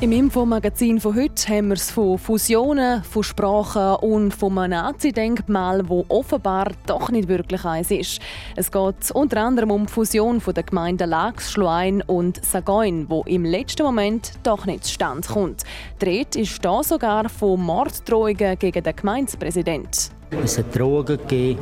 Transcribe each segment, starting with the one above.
Im Infomagazin von heute haben wir es von Fusionen, von Sprachen und von einem Nazi-Denkmal, das offenbar doch nicht wirklich eins ist. Es geht unter anderem um die Fusion der Gemeinden Lax, Schluein und Sagoin, wo im letzten Moment doch nicht zustande kommt. Dreht ist da sogar von Morddrohungen gegen den Gemeindepräsidenten. Es hat Drogen gegeben,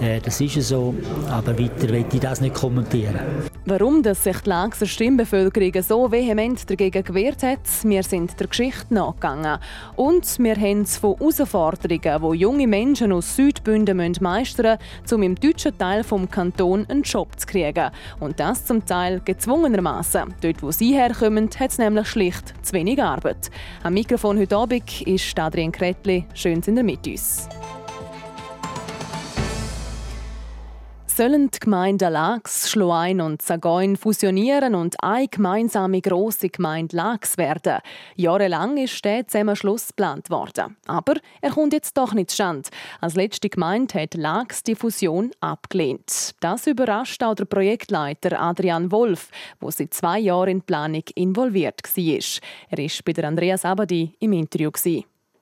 äh, das ist so, aber weiter will ich das nicht kommentieren. Warum dass sich die Laxer Stimmbevölkerung so vehement dagegen gewehrt hat, wir sind der Geschichte nachgegangen. Und wir haben es von Herausforderungen, die junge Menschen aus Südbünden meistern müssen, um im deutschen Teil des Kantons einen Job zu kriegen. Und das zum Teil gezwungenermaßen. Dort, wo sie herkommen, hat es nämlich schlicht zu wenig Arbeit. Am Mikrofon heute Abend ist Adrian Kretli. Schön sind ihr mit uns. Sollen die Gemeinden Lax, Schloein und Sagoin fusionieren und eine gemeinsame grosse Gemeinde Lax werden. Jahrelang ist der Zusammenschluss geplant worden. Aber er kommt jetzt doch nicht zustande. Als letzte Gemeinde hat Lax die Fusion abgelehnt. Das überrascht auch der Projektleiter Adrian Wolf, der seit zwei Jahren in die Planung involviert war. Er war bei Andreas Abadi im Interview.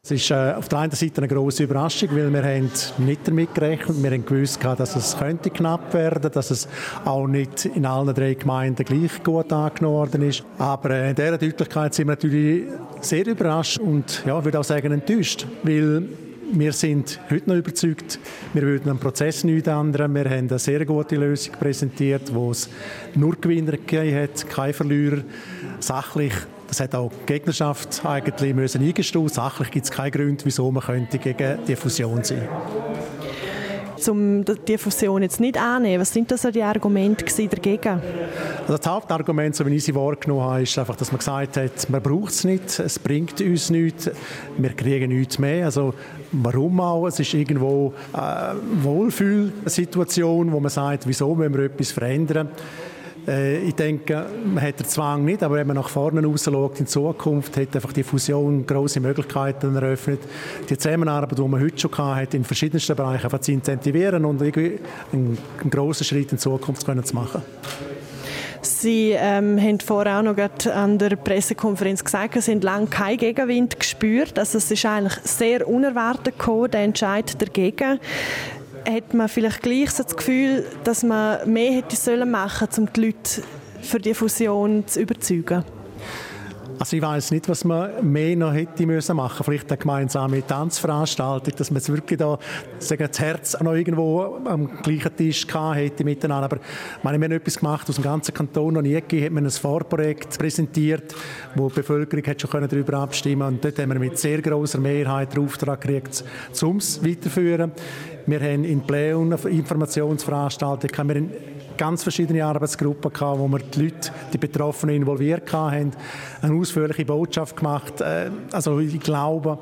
Es ist äh, auf der einen Seite eine große Überraschung, weil wir haben nicht damit gerechnet. Wir haben gewusst, dass es könnte knapp werden, dass es auch nicht in allen drei Gemeinden gleich gut angenommen worden ist. Aber äh, in dieser Deutlichkeit sind wir natürlich sehr überrascht und ja, ich würde auch sagen enttäuscht, weil wir sind heute noch überzeugt, wir würden am Prozess nichts ändern. Wir haben eine sehr gute Lösung präsentiert, wo es nur Gewinner gegeben hat, keine Verlierer. Sachlich das hat auch die Gegnerschaft eigentlich müssen eingestehen. Sachlich gibt es keinen Grund, wieso man könnte gegen die Fusion sein um die Fusion jetzt nicht annehmen? Was sind das so die Argumente dagegen? Also das Hauptargument, so wie ich sie wahrgenommen habe, ist einfach, dass man gesagt hat, man braucht es nicht, es bringt uns nichts, wir kriegen nichts mehr. Also warum auch? Es ist irgendwo eine Wohlfühlsituation, wo man sagt, wieso müssen wir etwas verändern? Äh, ich denke, man hat den Zwang nicht, aber wenn man nach vorne rausschaut in Zukunft, hat einfach die Fusion große Möglichkeiten eröffnet, die Zusammenarbeit, die man heute schon hatte, in verschiedensten Bereichen einfach zu incentivieren und irgendwie einen, einen grossen Schritt in Zukunft zu machen. Sie ähm, haben vorher auch noch an der Pressekonferenz gesagt, Sie haben lange keinen Gegenwind gespürt. Also es ist eigentlich sehr unerwartet gekommen, der Entscheid dagegen hat man vielleicht gleich so das Gefühl, dass man mehr hätte sollen machen sollen, um die Leute für die Fusion zu überzeugen? Also ich weiß nicht, was man mehr noch hätte müssen machen. Vielleicht eine gemeinsame Tanzveranstaltung, dass man jetzt wirklich da sagen, das Herz noch irgendwo am gleichen Tisch hätte miteinander. Aber meine, wir haben etwas gemacht, aus dem ganzen Kanton noch nie gegeben, hat man ein Vorprojekt präsentiert, wo die Bevölkerung hat schon darüber abstimmen und dort haben wir mit sehr großer Mehrheit den Auftrag gekriegt, um es weiterzuführen. Wir haben in Pleon Informationsveranstaltungen, haben wir ganz verschiedene Arbeitsgruppen gehabt, wo wir die Leute, die Betroffenen involviert haben, eine ausführliche Botschaft gemacht. Äh, also ich glaube,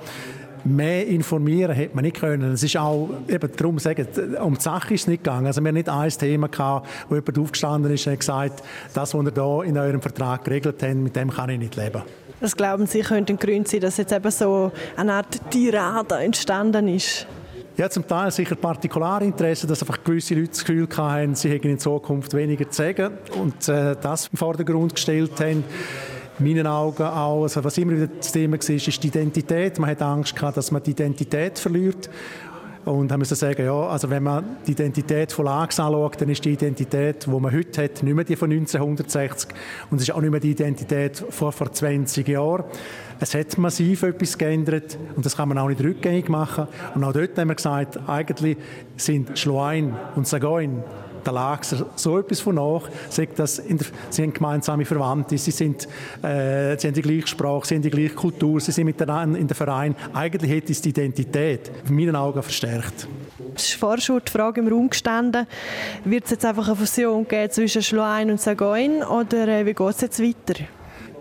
mehr informieren hätte man nicht können. Es ist auch, eben darum sagen, um die Sache ist es nicht gegangen. Also wir haben nicht ein Thema gehabt, wo jemand aufgestanden ist und gesagt, das, was ihr da in eurem Vertrag geregelt habt, mit dem kann ich nicht leben. Was glauben Sie, könnte ein Grund sein, dass jetzt eben so eine Art Tirade entstanden ist? Ja, zum Teil sicher Partikularinteressen, dass einfach gewisse Leute das Gefühl hatten, sie hätten in Zukunft weniger zu sagen und äh, das im Vordergrund gestellt haben. In meinen Augen auch, also was immer wieder das Thema war, ist die Identität. Man hat Angst gehabt, dass man die Identität verliert. Und haben müssen sagen, ja, also wenn man die Identität von Lags anschaut, dann ist die Identität, die man heute hat, nicht mehr die von 1960 und es ist auch nicht mehr die Identität von vor 20 Jahren. Es hat massiv etwas geändert und das kann man auch nicht rückgängig machen. Und auch dort haben wir gesagt, eigentlich sind Schloein und Sagoin der Laxer so etwas von nach, sagt, dass sie haben gemeinsame Verwandte, sie, sind, äh, sie haben die gleiche Sprache, sie haben die gleiche Kultur, sie sind miteinander in der Verein. Eigentlich hätte es die Identität in meinen Augen verstärkt. Es ist vorher schon die Frage im Raum gestanden, wird es jetzt einfach eine Fusion geben zwischen Schloein und Sagoin oder äh, wie geht es jetzt weiter?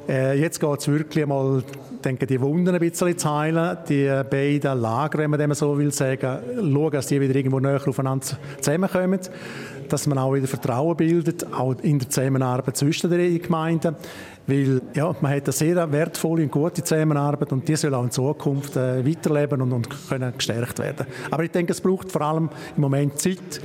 Äh, jetzt geht es wirklich einmal, denke die Wunden ein bisschen zu heilen, die beiden Lager, wenn man dem so will sagen, schauen, dass die wieder irgendwo näher aufeinander zusammenkommen. Dass man auch wieder Vertrauen bildet, auch in der Zusammenarbeit zwischen den Gemeinden. Weil ja, man hat eine sehr wertvolle und gute Zusammenarbeit und die soll auch in Zukunft äh, weiterleben und, und können gestärkt werden. Aber ich denke, es braucht vor allem im Moment Zeit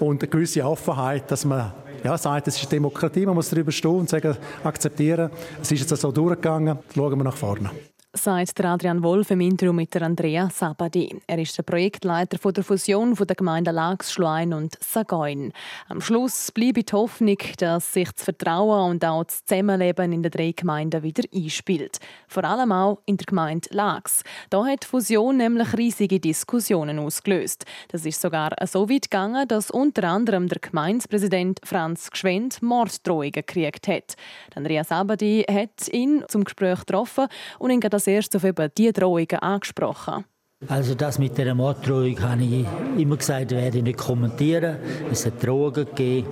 und eine gewisse Offenheit, dass man ja, sagt, es ist Demokratie, man muss darüber stehen und sagen, akzeptieren, es ist jetzt so durchgegangen, schauen wir nach vorne sagt Adrian Wolf im Interview mit Andrea Sabadi. Er ist der Projektleiter der Fusion der Gemeinden Lax, Schluein und Sagoin. Am Schluss bleibt die Hoffnung, dass sich das Vertrauen und auch das Zusammenleben in den drei Gemeinden wieder einspielt. Vor allem auch in der Gemeinde Lax. Da hat die Fusion nämlich riesige Diskussionen ausgelöst. Das ist sogar so weit gegangen, dass unter anderem der Gemeindepräsident Franz Gschwend Morddrohungen gekriegt hat. Andrea Sabadi hat ihn zum Gespräch getroffen und ihn das erst auf eben diese Drohungen angesprochen. Also das mit der Morddrohung habe ich immer gesagt, werde ich nicht kommentieren. Es hat Drohungen gegeben,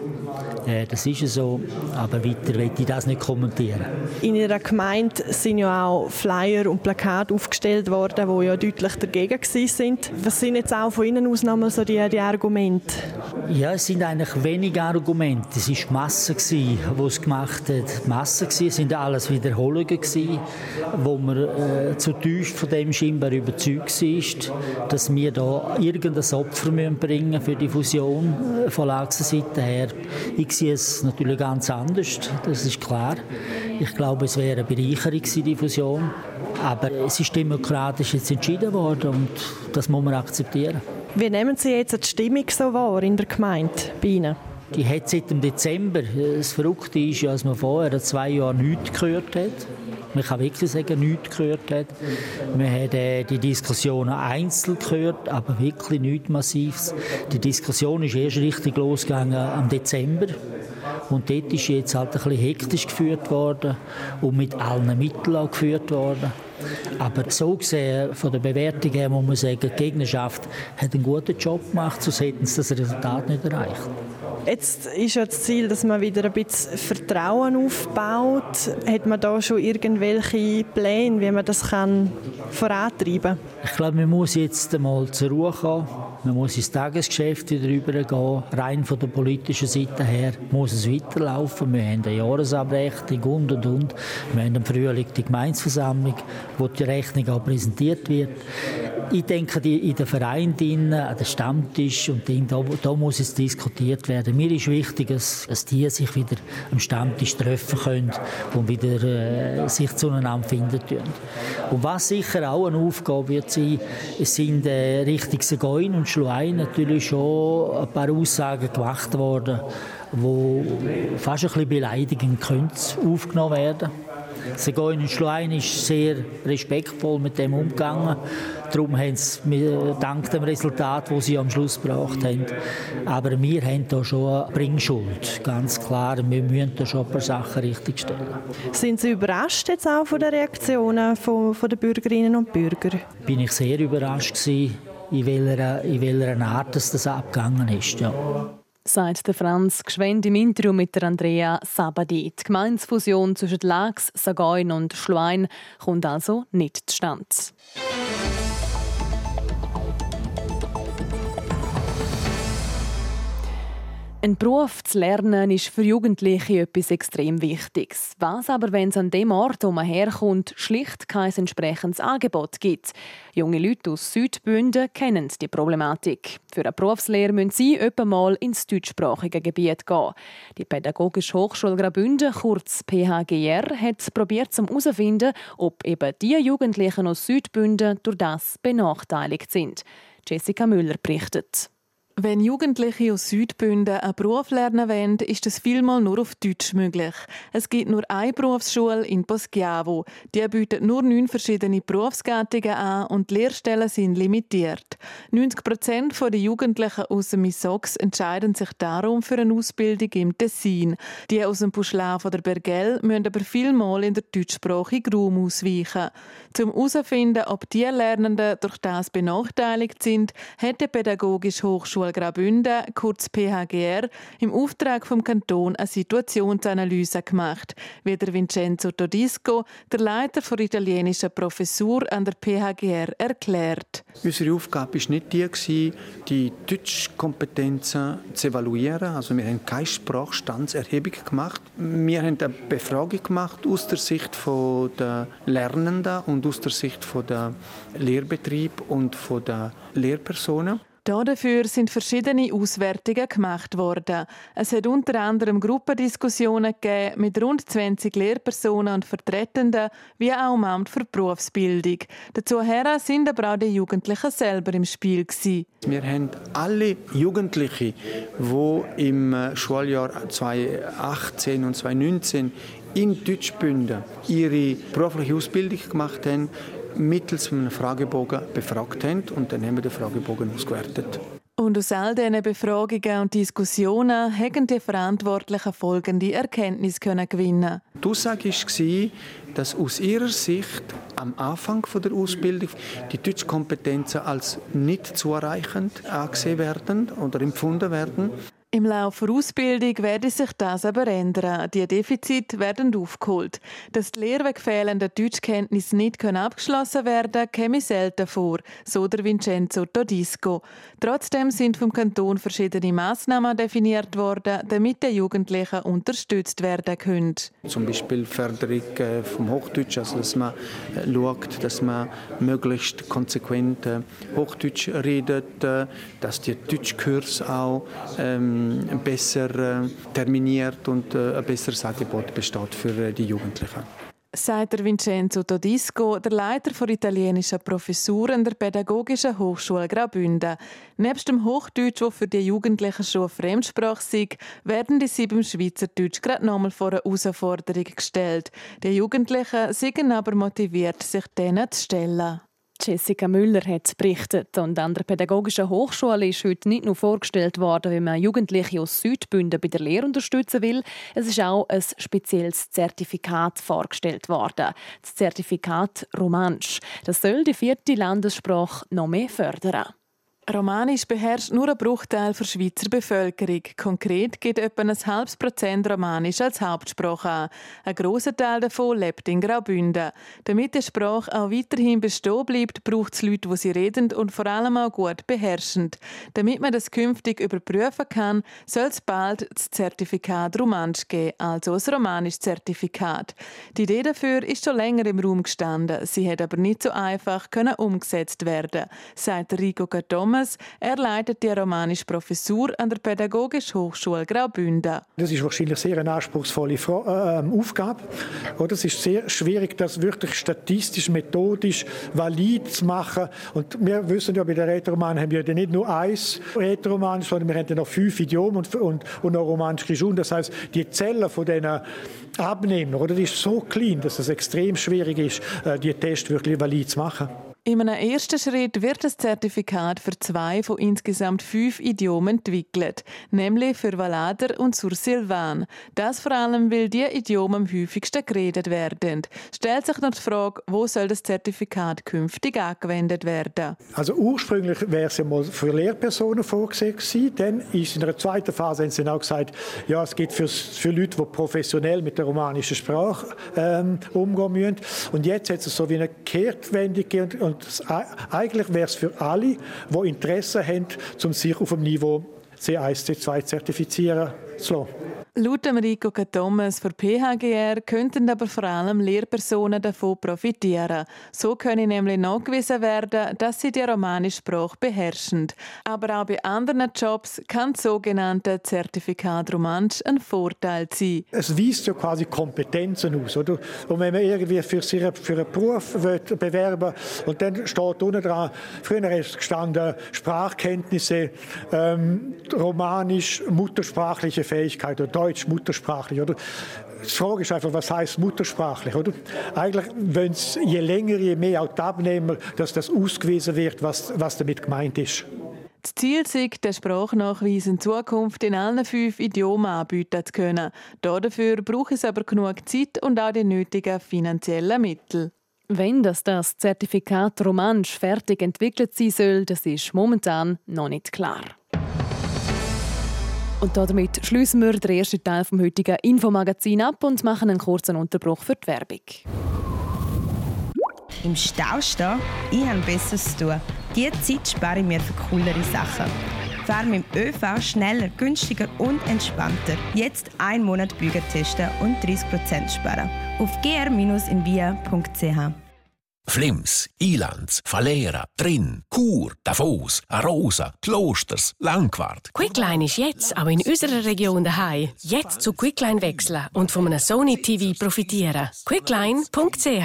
äh, das ist so, aber weiter will ich das nicht kommentieren. In Ihrer Gemeinde sind ja auch Flyer und Plakate aufgestellt worden, die ja deutlich dagegen sind. Was sind jetzt auch von Ihnen aus nochmal so die, die Argumente? Ja, es sind eigentlich wenige Argumente. Es war die Masse, die es gemacht hat. Die Masse war, es sind alles Wiederholungen, wo man äh, zutiefst von dem scheinbar überzeugt war ist, dass wir da irgendein Opfer bringen müssen für die Fusion äh, von Lachsenseite her. Ich sehe es natürlich ganz anders, das ist klar. Ich glaube, es wäre eine Bereicherung gewesen, die Fusion. Aber es ist demokratisch jetzt entschieden worden und das muss man akzeptieren. Wie nehmen Sie jetzt die Stimmung so wahr in der Gemeinde bei Ihnen? Die hat seit dem Dezember. Das Verrückte ist ja, dass man vorher zwei Jahre nichts gehört hat. Man kann wirklich sagen, nichts gehört hat. Man hat äh, die Diskussionen einzeln gehört, aber wirklich nichts Massives. Die Diskussion ist erst richtig losgegangen am Dezember. Und dort ist jetzt halt ein bisschen hektisch geführt worden und mit allen Mitteln auch geführt worden. Aber so gesehen, von der Bewertung her muss man sagen, die Gegnerschaft hat einen guten Job gemacht, sonst hätten sie das Resultat nicht erreicht. Jetzt ist ja das Ziel, dass man wieder ein bisschen Vertrauen aufbaut. Hat man da schon irgendwelche Pläne, wie man das kann vorantreiben kann? Ich glaube, man muss jetzt einmal zur Ruhe kommen. Man muss ins Tagesgeschäft wieder rübergehen. Rein von der politischen Seite her muss es weiterlaufen. Wir haben eine Jahresabrechnung und und und. Wir haben im Frühling die Gemeinsversammlung, wo die Rechnung auch präsentiert wird. Ich denke, in den Vereinen, an den Stammtisch und Ding, da, da muss es diskutiert werden. Mir ist wichtig, dass, dass die sich wieder am Stammtisch treffen können und wieder äh, sich zueinander finden können. Und was sicher auch eine Aufgabe wird sein, es sind äh, Richtung Segoin und Schluein natürlich schon ein paar Aussagen gemacht worden, die fast ein bisschen beleidigend aufgenommen werden können. Segoin Schlein ist sehr respektvoll mit dem umgegangen. Darum haben sie dank dem Resultat, das sie am Schluss gebracht haben. Aber wir haben da schon eine Bringschuld, ganz klar. Wir müssen da schon ein paar Sachen richtigstellen. Sind Sie überrascht jetzt auch von den Reaktionen von, von den Bürgerinnen und Bürger? Bin ich sehr überrascht gewesen, in welcher, in welcher Art das abgegangen ist. Ja sagt der Franz Gschwend im Interview mit der Andrea Sabadi. Die Gemeinsfusion zwischen Lax, Sagoin und Schluein kommt also nicht zustande. Ein Beruf zu lernen ist für Jugendliche etwas extrem Wichtiges. Was aber, wenn es an dem Ort, wo man herkommt, schlicht kein entsprechendes Angebot gibt? Junge Leute aus Südbünden kennen die Problematik. Für eine Berufslehre müssen sie etwa mal ins deutschsprachige Gebiet gehen. Die Pädagogische Hochschule Graubünden, kurz PHGR, hat probiert herauszufinden, ob eben die Jugendlichen aus Südbünden durch das benachteiligt sind. Jessica Müller berichtet. Wenn Jugendliche aus Südbünden einen Beruf lernen wollen, ist das vielmal nur auf Deutsch möglich. Es gibt nur eine Berufsschule in Poschiavo. Die bietet nur neun verschiedene Berufsgattungen an und die Lehrstellen sind limitiert. 90 Prozent der Jugendlichen aus dem Misox entscheiden sich darum für eine Ausbildung im Tessin. Die aus dem Puschlav oder Bergell müssen aber vielmal in der deutschsprachigen Raum ausweichen. Um herauszufinden, ob die Lernenden durch das benachteiligt sind, hat die Pädagogische Hochschule Hochschule Graubünden, kurz PHGR, im Auftrag vom Kanton eine Situationsanalyse gemacht, wie der Vincenzo Todisco, der Leiter der italienischen Professur an der PHGR, erklärt. Unsere Aufgabe war nicht die, die Deutschkompetenzen zu evaluieren. Also wir haben keine Sprachstandserhebung gemacht. Wir haben eine Befragung gemacht aus der Sicht der Lernenden und aus der Sicht der Lehrbetrieb und der Lehrpersonen. Dafür sind verschiedene Auswertungen gemacht worden. Es hat unter anderem Gruppendiskussionen gegeben mit rund 20 Lehrpersonen und Vertretenden, wie auch im Amt für Berufsbildung. Dazu sind aber auch die Jugendlichen selber im Spiel. Gewesen. Wir haben alle Jugendlichen, die im Schuljahr 2018 und 2019 in Deutschbünden ihre berufliche Ausbildung gemacht haben, mittels einem Fragebogen befragt haben und dann haben wir den Fragebogen ausgewertet. Und aus all diesen Befragungen und Diskussionen haben die Verantwortlichen folgende Erkenntnis können gewinnen. Die Aussage war, dass aus ihrer Sicht am Anfang der Ausbildung die Deutschkompetenzen als nicht zureichend angesehen werden oder empfunden werden. Im Laufe der Ausbildung werde sich das aber ändern. Die Defizite werden aufgeholt. Dass die lehrwegfehlenden Deutschkenntnisse nicht abgeschlossen werden können, käme selten vor, so der Vincenzo Todisco. Trotzdem sind vom Kanton verschiedene Massnahmen definiert worden, damit die Jugendlichen unterstützt werden können. Zum Beispiel Förderung äh, vom Hochdeutsch, also dass man äh, schaut, dass man möglichst konsequent äh, Hochdeutsch redet, dass die Deutschkurs auch ähm, besser äh, terminiert und äh, ein besseres Angebot besteht für äh, die Jugendlichen. Sagt Vincenzo Todisco, der Leiter der italienischen Professur an der Pädagogischen Hochschule Graubünden. Neben dem Hochdeutsch, das für die Jugendlichen schon eine Fremdsprache ist, werden die sieben Schweizerdeutsch gerade nochmal vor eine Herausforderung gestellt. Die Jugendlichen sind aber motiviert, sich denen zu stellen. Jessica Müller hat berichtet und an der Pädagogischen Hochschule ist heute nicht nur vorgestellt worden, wie man Jugendliche aus Südbünden bei der Lehre unterstützen will. Es ist auch ein spezielles Zertifikat vorgestellt worden. Das Zertifikat Romansch. Das soll die vierte Landessprache noch mehr fördern. Romanisch beherrscht nur ein Bruchteil der Schweizer Bevölkerung. Konkret geht etwa ein halbes Prozent Romanisch als Hauptsprache an. Ein grosser Teil davon lebt in Graubünden. Damit die Sprache auch weiterhin bestehen bleibt, braucht es Leute, die sie reden und vor allem auch gut beherrschen. Damit man das künftig überprüfen kann, soll es bald das Zertifikat Romansch geben, also das Romanisch-Zertifikat. Die Idee dafür ist schon länger im Raum gestanden. Sie hat aber nicht so einfach können umgesetzt werden, sagt Rico Gattom Thomas. Er leitet die romanische Professur an der Pädagogischen Hochschule Graubünden. Das ist wahrscheinlich sehr eine anspruchsvolle äh, Aufgabe. Es ist sehr schwierig, das wirklich statistisch, methodisch valid zu machen. Und wir wissen ja, bei der Rätoroman haben wir ja nicht nur eins Rätoromanisch, sondern wir haben ja noch fünf Idiomen und, und, und noch romanisch Geschun. Das heißt, die Zellen von diesen Abnehmern, oder, die ist so klein, dass es extrem schwierig ist, äh, die Tests wirklich valid zu machen. In einem ersten Schritt wird das Zertifikat für zwei von insgesamt fünf Idiomen entwickelt, nämlich für Valader und Sursilvan. Das vor allem, weil die Idiome am häufigsten geredet werden. Stellt sich noch die Frage, wo soll das Zertifikat künftig angewendet werden? Also ursprünglich wäre es ja mal für Lehrpersonen vorgesehen gewesen. Dann ist in einer zweiten Phase haben sie auch gesagt, ja, es geht für, für Leute, die professionell mit der romanischen Sprache ähm, umgehen müssen. Und jetzt hat es so wie eine Kehrtwendung gegeben eigentlich wäre es für alle, die Interesse haben, um sich auf dem Niveau C1, C2 zertifizieren zu lassen. Laut Enrico Thomas für PHGR könnten aber vor allem Lehrpersonen davon profitieren. So können nämlich nachgewiesen werden, dass sie die romanische Sprache beherrschen. Aber auch bei anderen Jobs kann das sogenannte Zertifikat Romansch ein Vorteil sein. Es weist ja quasi Kompetenzen aus. Oder? Und wenn man irgendwie für, sich, für einen Beruf bewerben und dann steht unten dran, früher ist gestanden, Sprachkenntnisse, ähm, romanisch, muttersprachliche Fähigkeit oder Deutsch muttersprachlich, oder? Die Frage ist einfach, was heißt muttersprachlich, oder? Eigentlich, wenn es je länger, je mehr auch die Abnehmer, dass das ausgewiesen wird, was, was damit gemeint ist. Das Ziel ist, den Sprachnachweis in Zukunft in allen fünf Idiomen anbieten zu können. Dafür braucht es aber genug Zeit und auch die nötigen finanziellen Mittel. Wenn das, das Zertifikat Romansch fertig entwickelt sein soll, das ist momentan noch nicht klar. Und damit schließen wir den ersten Teil vom heutigen Infomagazin ab und machen einen kurzen Unterbruch für die Werbung. Im Stau stehen? Ich habe Besseres zu tun. Diese Zeit spare ich mir für coolere Sachen. Fahre mit dem ÖV schneller, günstiger und entspannter. Jetzt einen Monat Büger testen und 30% sparen. Auf gr-invia.ch Flims, Ilanz, Falera, Trin, Chur, Davos, Arosa, Klosters, Langquart. Quickline ist jetzt auch in unserer Region daheim. Jetzt zu Quickline wechseln und von einem Sony TV profitieren. Quickline.ch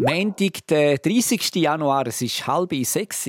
Montag, der 30. Januar, es ist halb sechs.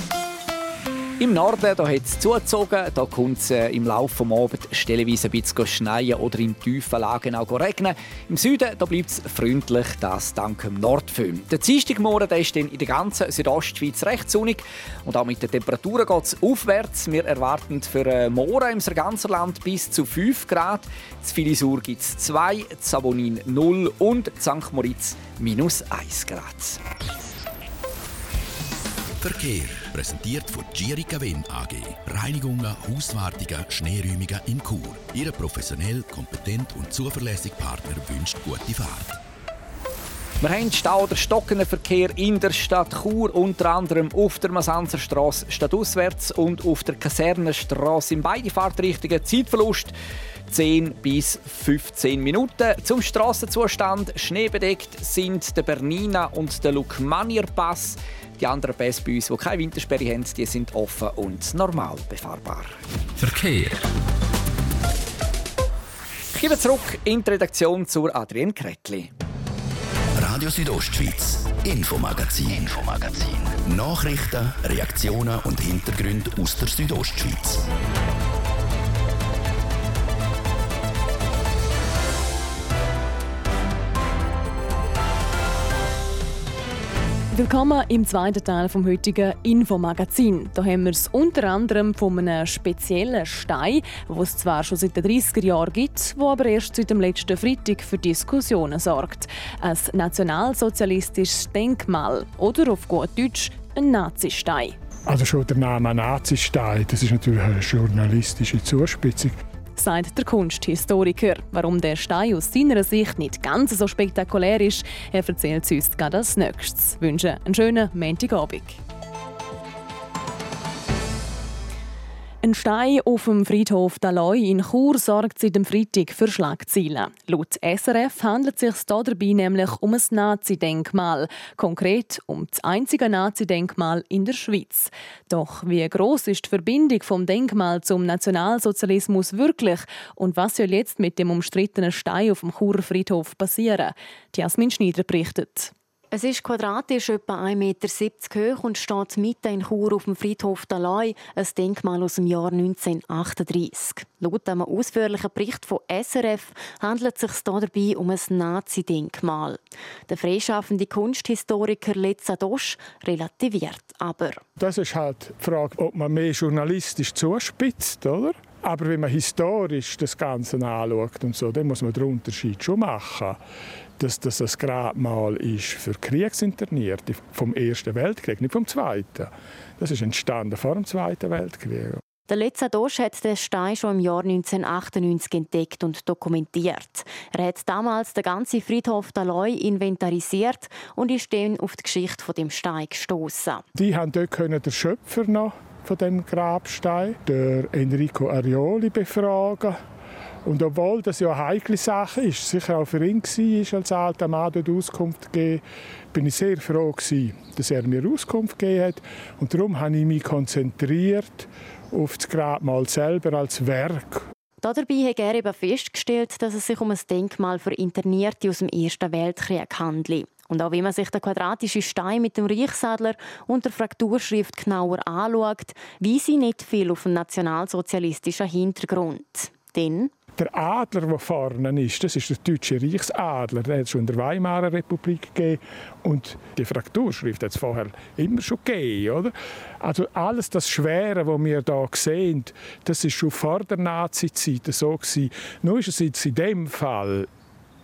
Im Norden hat es zugezogen, da kommt es äh, im Laufe des Abends stellenweise ein bisschen schneien oder in tiefen Lagen auch regnen. Im Süden bleibt es freundlich, das dank dem Nordföhn. Der Dienstagmorgen ist dann in der ganzen Südostschweiz recht sonnig und auch mit den Temperaturen geht es aufwärts. Wir erwarten für äh, morgen im ganzen Land bis zu 5 Grad. In Filisur gibt es 2, Savonin 0 und St. Moritz minus 1 Grad. Verkehr präsentiert von Gierica Wen AG. Reinigungen, Hauswartungen, Schneeräumungen in Chur. Ihre professionell, kompetent und zuverlässige Partner wünscht gute Fahrt. Wir haben Stau- oder stockenden Verkehr in der Stadt Chur, unter anderem auf der Masanzerstraße stadtauswärts und auf der Kasernenstraße in beide Fahrtrichtungen. Zeitverlust 10 bis 15 Minuten. Zum Strassenzustand schneebedeckt sind der Bernina und der Lukmanier Pass. Die anderen Pässe bei uns, die keine Wintersperre haben, die sind offen und normal befahrbar. Verkehr. Ich gebe zurück in die Redaktion zur Adrienne Kretli. Radio Südostschweiz, Infomagazin, Infomagazin. Nachrichten, Reaktionen und Hintergründe aus der Südostschweiz. Willkommen im zweiten Teil vom heutigen Infomagazin. Da haben wir es unter anderem von einem speziellen Stein, wo es zwar schon seit den 30er Jahren gibt, wo aber erst seit dem letzten Freitag für Diskussionen sorgt. Ein nationalsozialistisches Denkmal oder auf gut Deutsch ein Nazistein. Also schon der Name Nazistein, das ist natürlich eine journalistische Zuspitzung sagt der Kunsthistoriker. Warum der Stein aus seiner Sicht nicht ganz so spektakulär ist, er erzählt uns gerade als nächstes. Ich wünsche einen schönen Montagabend. Ein Stein auf dem Friedhof Daloi in Chur sorgt seit dem Freitag für Schlagzeilen. Laut SRF handelt es sich dabei nämlich um ein Nazi-Denkmal. Konkret um das einzige Nazi-Denkmal in der Schweiz. Doch wie groß ist die Verbindung vom Denkmal zum Nationalsozialismus wirklich? Und was soll jetzt mit dem umstrittenen Stein auf dem Churer Friedhof passieren? Jasmin Schneider berichtet. Es ist quadratisch etwa 1,70 Meter hoch und steht mitten in Chur auf dem Friedhof Dalai, ein Denkmal aus dem Jahr 1938. Laut einem ausführlichen Bericht von SRF handelt es sich dabei um ein Nazi-Denkmal. Der freischaffende Kunsthistoriker Letza Dosch relativiert aber. Das ist halt die Frage, ob man mehr journalistisch zuspitzt, oder? Aber wenn man historisch das Ganze anschaut und so, dann muss man den Unterschied schon machen dass das ein Grabmal ist für Kriegsinternierte vom Ersten Weltkrieg, nicht vom Zweiten. Das ist entstanden vor dem Zweiten Weltkrieg. Der letzte Dosch hat den Stein schon im Jahr 1998 entdeckt und dokumentiert. Er hat damals den ganzen Friedhof Daloi inventarisiert und ist dann auf die Geschichte von dem Stein gestoßen. Die haben dort den Schöpfer noch von dem Grabstein, der Enrico Arioli, befragen und obwohl das ja eine heikle Sache ist, sicher auch für ihn war, als alter Mann dort Auskunft zu geben, bin ich sehr froh gewesen, dass er mir Auskunft gegeben hat. Und darum habe ich mich konzentriert auf das Grabmal selber als Werk. Dabei hat er eben festgestellt, dass es sich um ein Denkmal für Internierte aus dem Ersten Weltkrieg handelt. Und auch wenn man sich den quadratischen Stein mit dem Reichsadler und der Frakturschrift genauer anschaut, weise nicht viel auf einen nationalsozialistischen Hintergrund. Denn Der Adler, der vorne ist, das ist der deutsche Reichsadler. Der hat es schon in der Weimarer Republik gegeben. Und die Frakturschrift hat es vorher immer schon gegeben. Oder? Also alles das Schwere, was wir hier sehen, das ist schon vor der Nazi-Zeit so gewesen. Nur ist es jetzt in dem Fall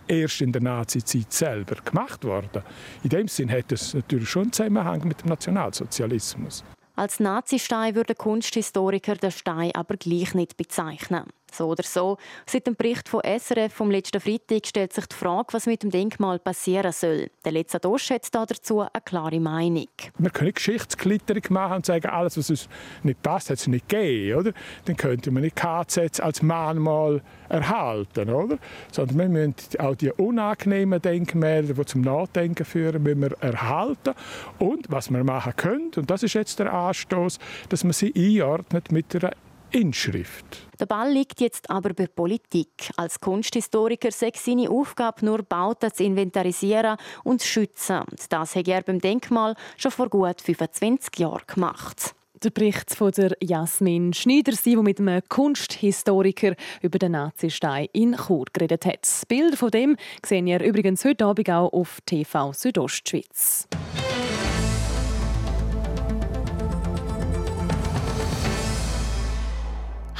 erst in der Nazi-Zeit selber gemacht worden. In dem Sinn hat es natürlich schon einen Zusammenhang mit dem Nationalsozialismus. Als Nazi-Stein würde Kunsthistoriker den Stein aber gleich nicht bezeichnen. So oder so, seit dem Bericht von SRF vom letzten Freitag stellt sich die Frage, was mit dem Denkmal passieren soll. Der letzte Dosch hat dazu eine klare Meinung. Wir können Geschichtsklitterung machen und sagen, alles, was uns nicht passt, hat es nicht gegeben. Oder? Dann könnte man nicht KZ als Mahnmal erhalten. Oder? Sondern wir müssen auch die unangenehmen Denkmäler, die zum Nachdenken führen, müssen wir erhalten. Und was wir machen können, und das ist jetzt der Anstoß, dass man sie einordnet mit einer Inschrift. Der Ball liegt jetzt aber bei Politik. Als Kunsthistoriker sei seine Aufgabe nur Bauten zu inventarisieren und zu schützen. Das hat er beim Denkmal schon vor gut 25 Jahren gemacht. Der Bericht von der Jasmin Schneider, die mit einem Kunsthistoriker über den Nazistein in Chur geredet hat. Bilder von dem sehen ihr übrigens heute Abend auch auf TV Südostschweiz.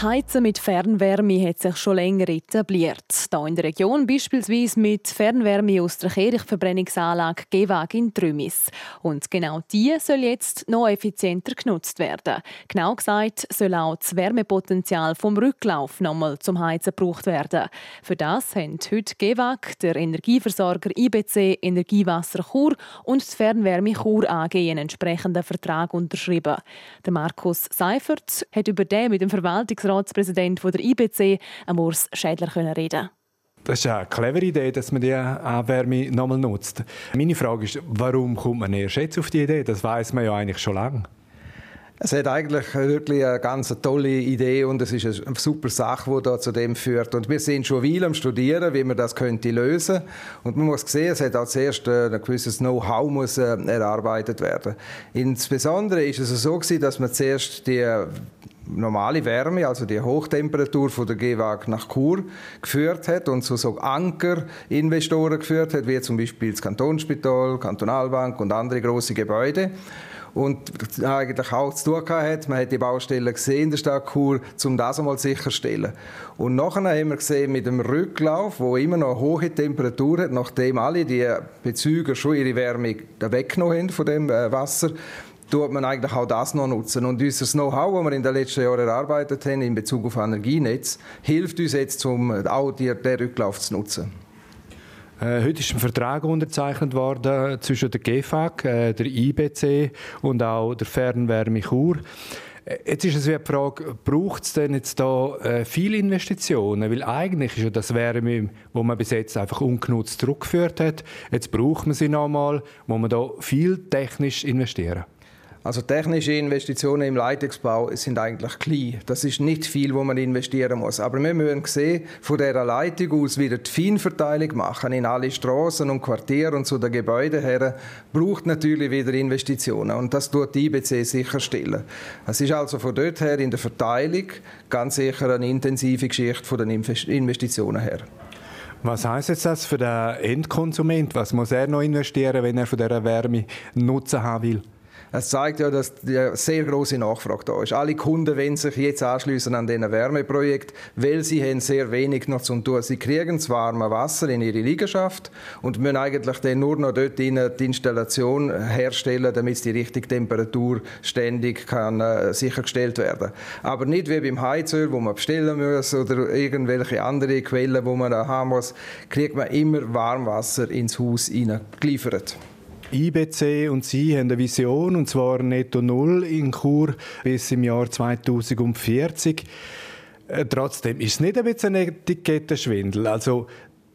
Heizen mit Fernwärme hat sich schon länger etabliert. Hier in der Region beispielsweise mit Fernwärme aus der Kirchverbrennungsanlage GEWAG in Trümis. Und genau die soll jetzt noch effizienter genutzt werden. Genau gesagt soll auch das Wärmepotenzial vom Rücklauf nochmal zum Heizen gebraucht werden. Für das haben heute GEWAG, der Energieversorger IBC Energiewasser Chur und die Fernwärme Chur AG einen entsprechenden Vertrag unterschrieben. Der Markus Seifert hat über den mit dem Verwaltungsrat Aufsichtsratspräsident der IBC, Urs Schädler, reden das ist eine clevere Idee, dass man die Abwärme nochmal nutzt. Meine Frage ist, warum kommt man erst jetzt auf die Idee? Das weiß man ja eigentlich schon lange. Es hat eigentlich wirklich eine ganz tolle Idee und es ist eine super Sache, die da zu dem führt. Und wir sind schon viel am Studieren, wie man das könnte lösen. Und man muss sehen, es hat auch zuerst ein gewisses Know-how muss äh, erarbeitet werden. Insbesondere ist es so gewesen, dass man zuerst die normale Wärme, also die Hochtemperatur von der GWAG nach Chur geführt hat und zu so Ankerinvestoren geführt hat, wie zum Beispiel das Kantonsspital, Kantonalbank und andere große Gebäude und eigentlich auch zu tun hat. Man hat die Baustellen gesehen in der Stadt Chur, um das einmal sicherzustellen. Und nachher haben wir gesehen, mit dem Rücklauf, wo immer noch hohe Temperatur hat, nachdem alle die Bezüger schon ihre Wärme weggenommen haben von dem äh, Wasser, tut man eigentlich auch das noch nutzen. Und unser Know-how, das wir in den letzten Jahren erarbeitet haben in Bezug auf Energienetz, hilft uns jetzt, um auch den Rücklauf zu nutzen. Äh, heute ist ein Vertrag unterzeichnet worden zwischen der GFAG, äh, der IBC und auch der Fernwärme Chur. Äh, jetzt ist es wie die Frage, braucht es denn jetzt da viele Investitionen? Weil eigentlich ist ja das Wärme, wo man bis jetzt einfach ungenutzt zurückgeführt hat. Jetzt braucht man sie nochmal, wo man da viel technisch investieren. Also technische Investitionen im Leitungsbau sind eigentlich klein. Das ist nicht viel, wo man investieren muss. Aber wir müssen sehen, von dieser Leitung aus wieder die Feinverteilung machen in alle Straßen und Quartiere und zu den Gebäuden her, braucht natürlich wieder Investitionen. Und das tut die IBC sicherstellen. Es ist also von dort her in der Verteilung ganz sicher eine intensive Geschichte von den Investitionen her. Was heißt das für den Endkonsument? Was muss er noch investieren, wenn er von dieser Wärme Nutzen haben will? Es zeigt ja, dass eine sehr große Nachfrage da ist. Alle Kunden wollen sich jetzt anschließen an diesen Wärmeprojekt, weil sie haben sehr wenig noch zu tun. Sie kriegen das warme Wasser in ihre Liegenschaft und müssen eigentlich dann nur noch dort die Installation herstellen, damit die richtige Temperatur ständig kann, äh, sichergestellt werden. Aber nicht wie beim Heizöl, wo man bestellen muss oder irgendwelche andere Quellen, wo man haben muss, kriegt man immer Warmwasser ins Haus geliefert. IBC und Sie haben eine Vision, und zwar netto null in Chur bis im Jahr 2040. Äh, trotzdem ist es nicht ein bisschen ein Etikettenschwindel. Also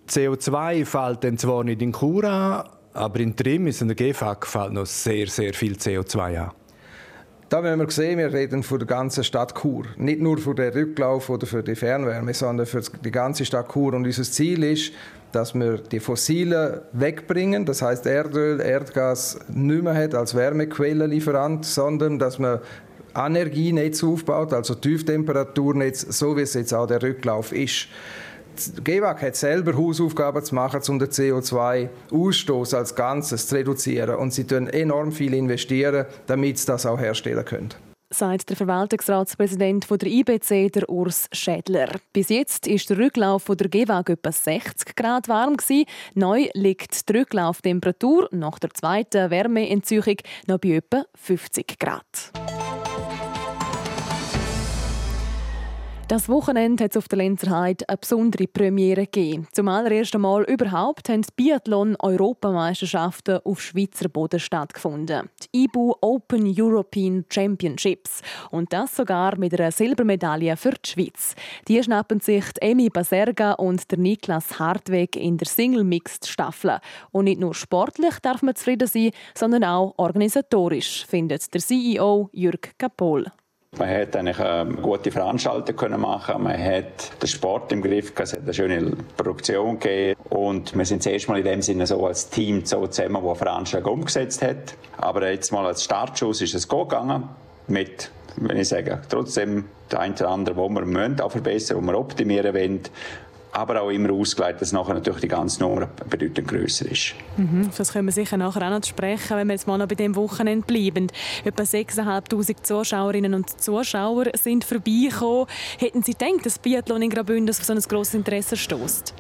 CO2 fällt dann zwar nicht in Chur an, aber in Trim in der GFAG fällt noch sehr, sehr viel CO2 an. Da haben wir gesehen, wir reden von der ganzen Stadt Chur. Nicht nur für den Rücklauf oder für die Fernwärme, sondern für die ganze Stadt Chur. Und unser Ziel ist, dass wir die Fossilen wegbringen, das heißt Erdöl, Erdgas nicht mehr hat als Wärmequellenlieferant, sondern dass man Energienetz aufgebaut, also Tieftemperaturnetz, so wie es jetzt auch der Rücklauf ist. GEWAG hat selber Hausaufgaben zu machen, um den CO2-Ausstoß als Ganzes zu reduzieren. Und sie investieren enorm viel investieren, damit sie das auch herstellen können sagt der Verwaltungsratspräsident der IBC, der Urs Schädler. Bis jetzt ist der Rücklauf der GEWAG etwa 60 Grad warm Neu liegt die Rücklauftemperatur nach der zweiten Wärmeentzüchung noch bei etwa 50 Grad. Das Wochenende hat es auf der Lenzerheide eine besondere Premiere gegeben. Zum allerersten Mal überhaupt haben die Biathlon-Europameisterschaften auf Schweizer Boden stattgefunden. Die IBU Open European Championships. Und das sogar mit einer Silbermedaille für die Schweiz. Die schnappen sich die Emi Baserga und der Niklas Hartweg in der Single-Mixed-Staffel. Und nicht nur sportlich darf man zufrieden sein, sondern auch organisatorisch, findet der CEO Jürg Kapol. Man hat eigentlich eine gute Veranstaltung können machen. Man hat den Sport im Griff gehabt. Es hat eine schöne Produktion gegeben. Und wir sind zuerst mal in dem Sinne so als Team so zusammen, das eine Veranstaltung umgesetzt hat. Aber jetzt mal als Startschuss ist es gegangen. Mit, wenn ich sage, trotzdem der eine oder andere, wo wir auch verbessern, wo wir optimieren wollen aber auch immer ausgelegt, dass nachher natürlich die ganze Nummer bedeutend grösser ist. Mhm, das können wir sicher nachher auch noch sprechen, wenn wir jetzt mal noch bei dem Wochenende bleiben. Etwa 6'500 Zuschauerinnen und Zuschauer sind vorbeigekommen. Hätten Sie gedacht, dass Biathlon in Graubünden auf so ein grosses Interesse stößt?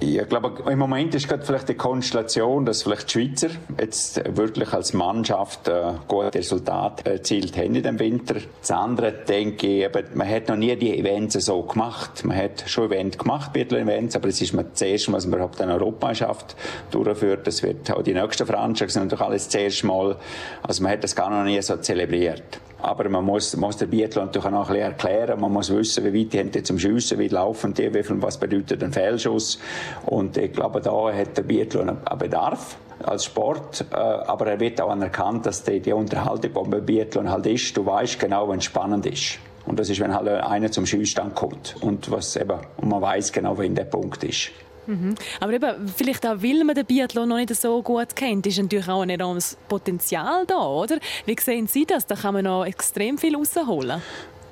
Ich glaube, im Moment ist gerade vielleicht die Konstellation, dass vielleicht die Schweizer jetzt wirklich als Mannschaft äh, gute Resultate erzielt haben in dem Winter. Das andere denke ich, eben, man hat noch nie die Events so gemacht. Man hat schon Events gemacht, Biathlon-Events, aber es ist mir das erste Mal, dass man überhaupt eine Europameisterschaft durchführt. Das wird auch die nächsten Veranstaltungen natürlich alles das erste Mal. Also man hat das gar noch nie so zelebriert. Aber man muss, muss den Biathlon natürlich auch ein bisschen erklären. Man muss wissen, wie weit die haben die zum Schiessen, wie laufen die, wie viel, was bedeutet ein Fehlschuss. Und ich glaube, da hat der Biathlon einen Bedarf als Sport, äh, aber er wird auch anerkannt, dass die, die Unterhaltung, beim Biathlon halt ist, du weißt genau, wenn es spannend ist. Und das ist, wenn halt einer zum Schießstand kommt und was eben, und man weiß genau, wenn der Punkt ist. Mhm. Aber eben, vielleicht auch, weil man den Biathlon noch nicht so gut kennt, ist natürlich auch ein enormes Potenzial da, oder? Wie sehen Sie das? Da kann man noch extrem viel rausholen.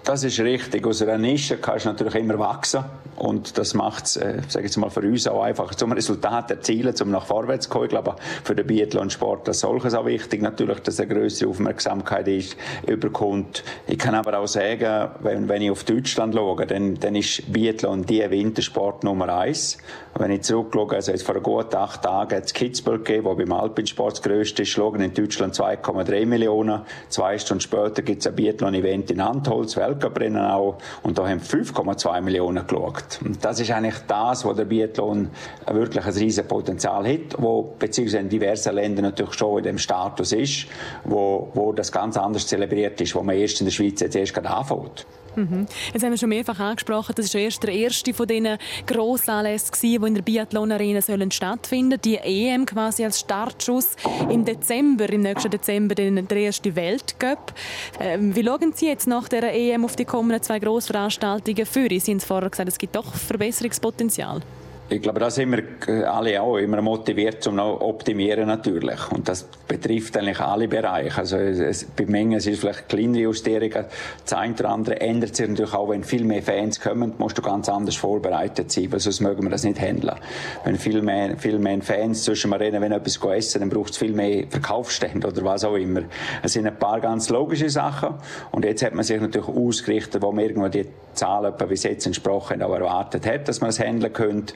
Das ist richtig. Aus einer Nische kannst du natürlich immer wachsen. Und das macht es, äh, mal, für uns auch einfach zum Resultat erzielen, um nach vorwärts kommen. Ich glaube, für den Biathlon-Sport als solches auch wichtig, natürlich, dass eine größere Aufmerksamkeit ist, überkommt. Ich kann aber auch sagen, wenn, wenn ich auf Deutschland schaue, dann, dann ist Biathlon die Wintersport Nummer eins. Wenn ich zurückschaue, also jetzt vor gut acht Tagen hat es Kitzbühel gegeben, wo beim Alpinsport das grösste ist, schauen in Deutschland 2,3 Millionen. Zwei Stunden später gibt es ein Biathlon-Event in Antholz, Weltcuprennen auch, und da haben 5,2 Millionen geschaut. Und das ist eigentlich das, wo der Biathlon wirklich ein riesiges Potenzial hat, wo beziehungsweise in diversen Ländern natürlich schon in dem Status ist, wo, wo das ganz anders zelebriert ist, wo man erst in der Schweiz jetzt erst gerade anfängt. Mhm. Jetzt haben wir schon mehrfach angesprochen, das ist erst der erste von diesen Grossanlässen die in der Biathlon-Arena stattfinden sollen. Die EM quasi als Startschuss im Dezember, im nächsten Dezember, der erste Weltcup. Ähm, wie schauen Sie jetzt nach der EM auf die kommenden zwei Grossveranstaltungen für? Sie haben vorher gesagt, es gibt doch Verbesserungspotenzial. Ich glaube, da sind wir äh, alle auch immer motiviert, um noch optimieren natürlich. Und das betrifft eigentlich alle Bereiche. Also es, bei Mengen sind es vielleicht kleinere Justierungen. Das eine oder andere ändert sich natürlich auch, wenn viel mehr Fans kommen, musst du ganz anders vorbereitet sein, weil sonst mögen wir das nicht handeln. Wenn viel mehr, viel mehr Fans zwischen mir reden, wenn etwas essen, dann braucht es viel mehr Verkaufsstände oder was auch immer. Es sind ein paar ganz logische Sachen. Und jetzt hat man sich natürlich ausgerichtet, wo man irgendwo die Zahlen bis jetzt entsprochen auch erwartet hat, dass man es handeln könnte.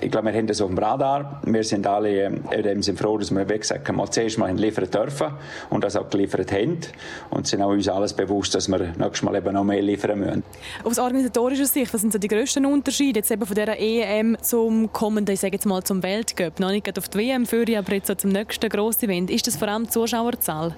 Ich glaube, wir haben das auf dem Radar. Wir sind alle äh, sind froh, dass wir, wie gesagt, mal zuerst mal liefern dürfen und das auch geliefert haben. Und sind auch uns alles bewusst, dass wir nächstes Mal eben noch mehr liefern müssen. Aus organisatorischer Sicht, was sind so die grössten Unterschiede jetzt eben von dieser EM zum kommenden, ich sage jetzt mal zum Weltcup? Noch nicht auf die WM für, aber jetzt so zum nächsten grossen Event. Ist das vor allem die Zuschauerzahl?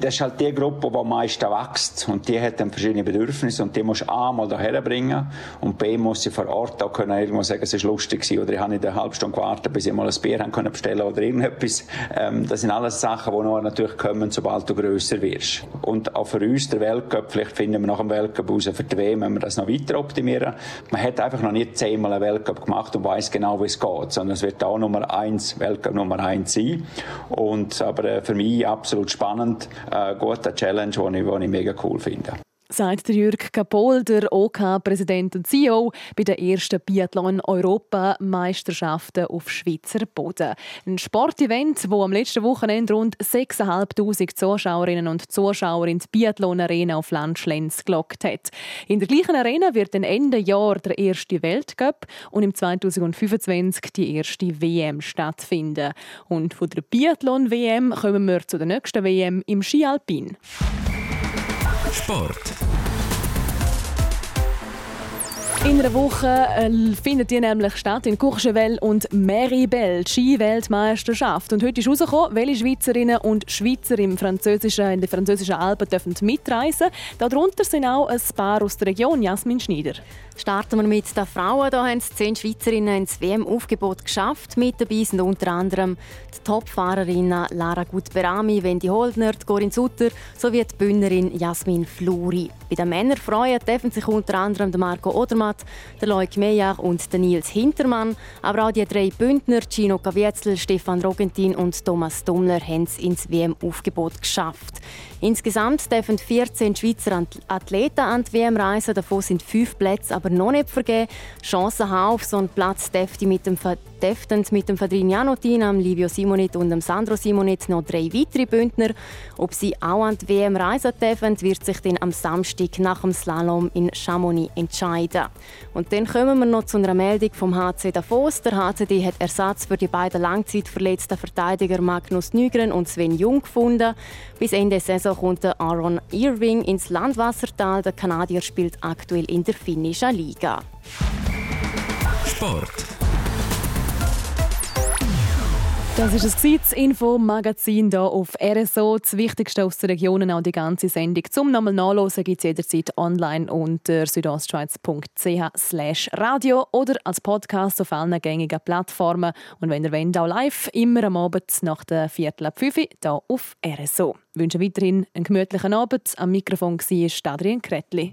Das ist halt die Gruppe, die am meisten wächst. Und die hat dann verschiedene Bedürfnisse. Und die musst du A mal hierher bringen. Und B muss sie vor Ort auch können irgendwo sagen, es ist lustig gewesen. Oder ich habe nicht eine halbe Stunde gewartet, bis ich mal ein Bier haben können bestellen oder irgendetwas. Ähm, das sind alles Sachen, die noch natürlich kommen, sobald du grösser wirst. Und auch für uns, der Weltcup, vielleicht finden wir nach dem Weltcup raus, für die WM, wenn wir das noch weiter optimieren. Man hat einfach noch nicht zehnmal einen Weltcup gemacht und weiß genau, wie es geht. Sondern es wird auch Nummer eins, Weltcup Nummer eins sein. Und, aber äh, für mich absolut spannend, spannend, äh, guter Challenge, den ich, ich mega cool finde sagt Jürg Kapol, der OK-Präsident und CEO bei den ersten Biathlon-Europameisterschaften auf Schweizer Boden. Ein Sportevent, das am letzten Wochenende rund 6'500 Zuschauerinnen und Zuschauer in die Biathlon-Arena auf Landschlenz gelockt hat. In der gleichen Arena wird dann Ende Jahr der erste Weltcup und im 2025 die erste WM stattfinden. Und von der Biathlon-WM kommen wir zu der nächsten WM im Ski Alpin. Sport. In einer Woche äh, findet die nämlich statt in Courchevel und Meribel, Ski-Weltmeisterschaft. Und heute ist herausgekommen, welche Schweizerinnen und Schweizer im französischen, in den französischen Alpen dürfen mitreisen Darunter sind auch ein paar aus der Region, Jasmin Schneider. Starten wir mit den Frauen. Da haben zehn Schweizerinnen ins WM-Aufgebot geschafft. Mit dabei sind unter anderem die Topfahrerinnen Lara Gutberami, Wendy Holdner, Corinne Sutter sowie die Bühnerin Jasmin Fluri. Bei den Männern freuen dürfen sich unter anderem Marco Odermatt, der Leuk Meyer und der Nils Hintermann. Aber auch die drei Bündner, Gino Gavietzel, Stefan Rogentin und Thomas Dummler, haben es ins WM-Aufgebot geschafft. Insgesamt dürfen 14 Schweizer Athleten an die WM reisen. Davon sind fünf Plätze aber noch nicht vergeben. Chancen haben auf so einen Platz dürfte mit dem deftend mit dem Fadrignano Tinam, Livio Simonit und dem Sandro Simonit noch drei weitere Bündner. Ob sie auch an die WM reisen dürfen, wird sich dann am Samstag nach dem Slalom in Chamonix entscheiden. Und dann kommen wir noch zu einer Meldung vom HC Davos. Der HCD hat Ersatz für die beiden langzeitverletzten Verteidiger Magnus Nygren und Sven Jung gefunden. Bis Ende der Saison kommt Aaron Irving ins Landwassertal. Der Kanadier spielt aktuell in der finnischen Liga. Sport. Das ist das Info-Magazin hier auf RSO. Das Wichtigste aus den Regionen, auch die ganze Sendung. Zum nochmal nachlesen gibt es jederzeit online unter südostschweiz.ch radio oder als Podcast auf allen gängigen Plattformen. Und wenn ihr wollt, auch live, immer am Abend nach der Viertel ab 5 hier auf RSO. Ich wünsche weiterhin einen gemütlichen Abend. Am Mikrofon war Adrian Kretli.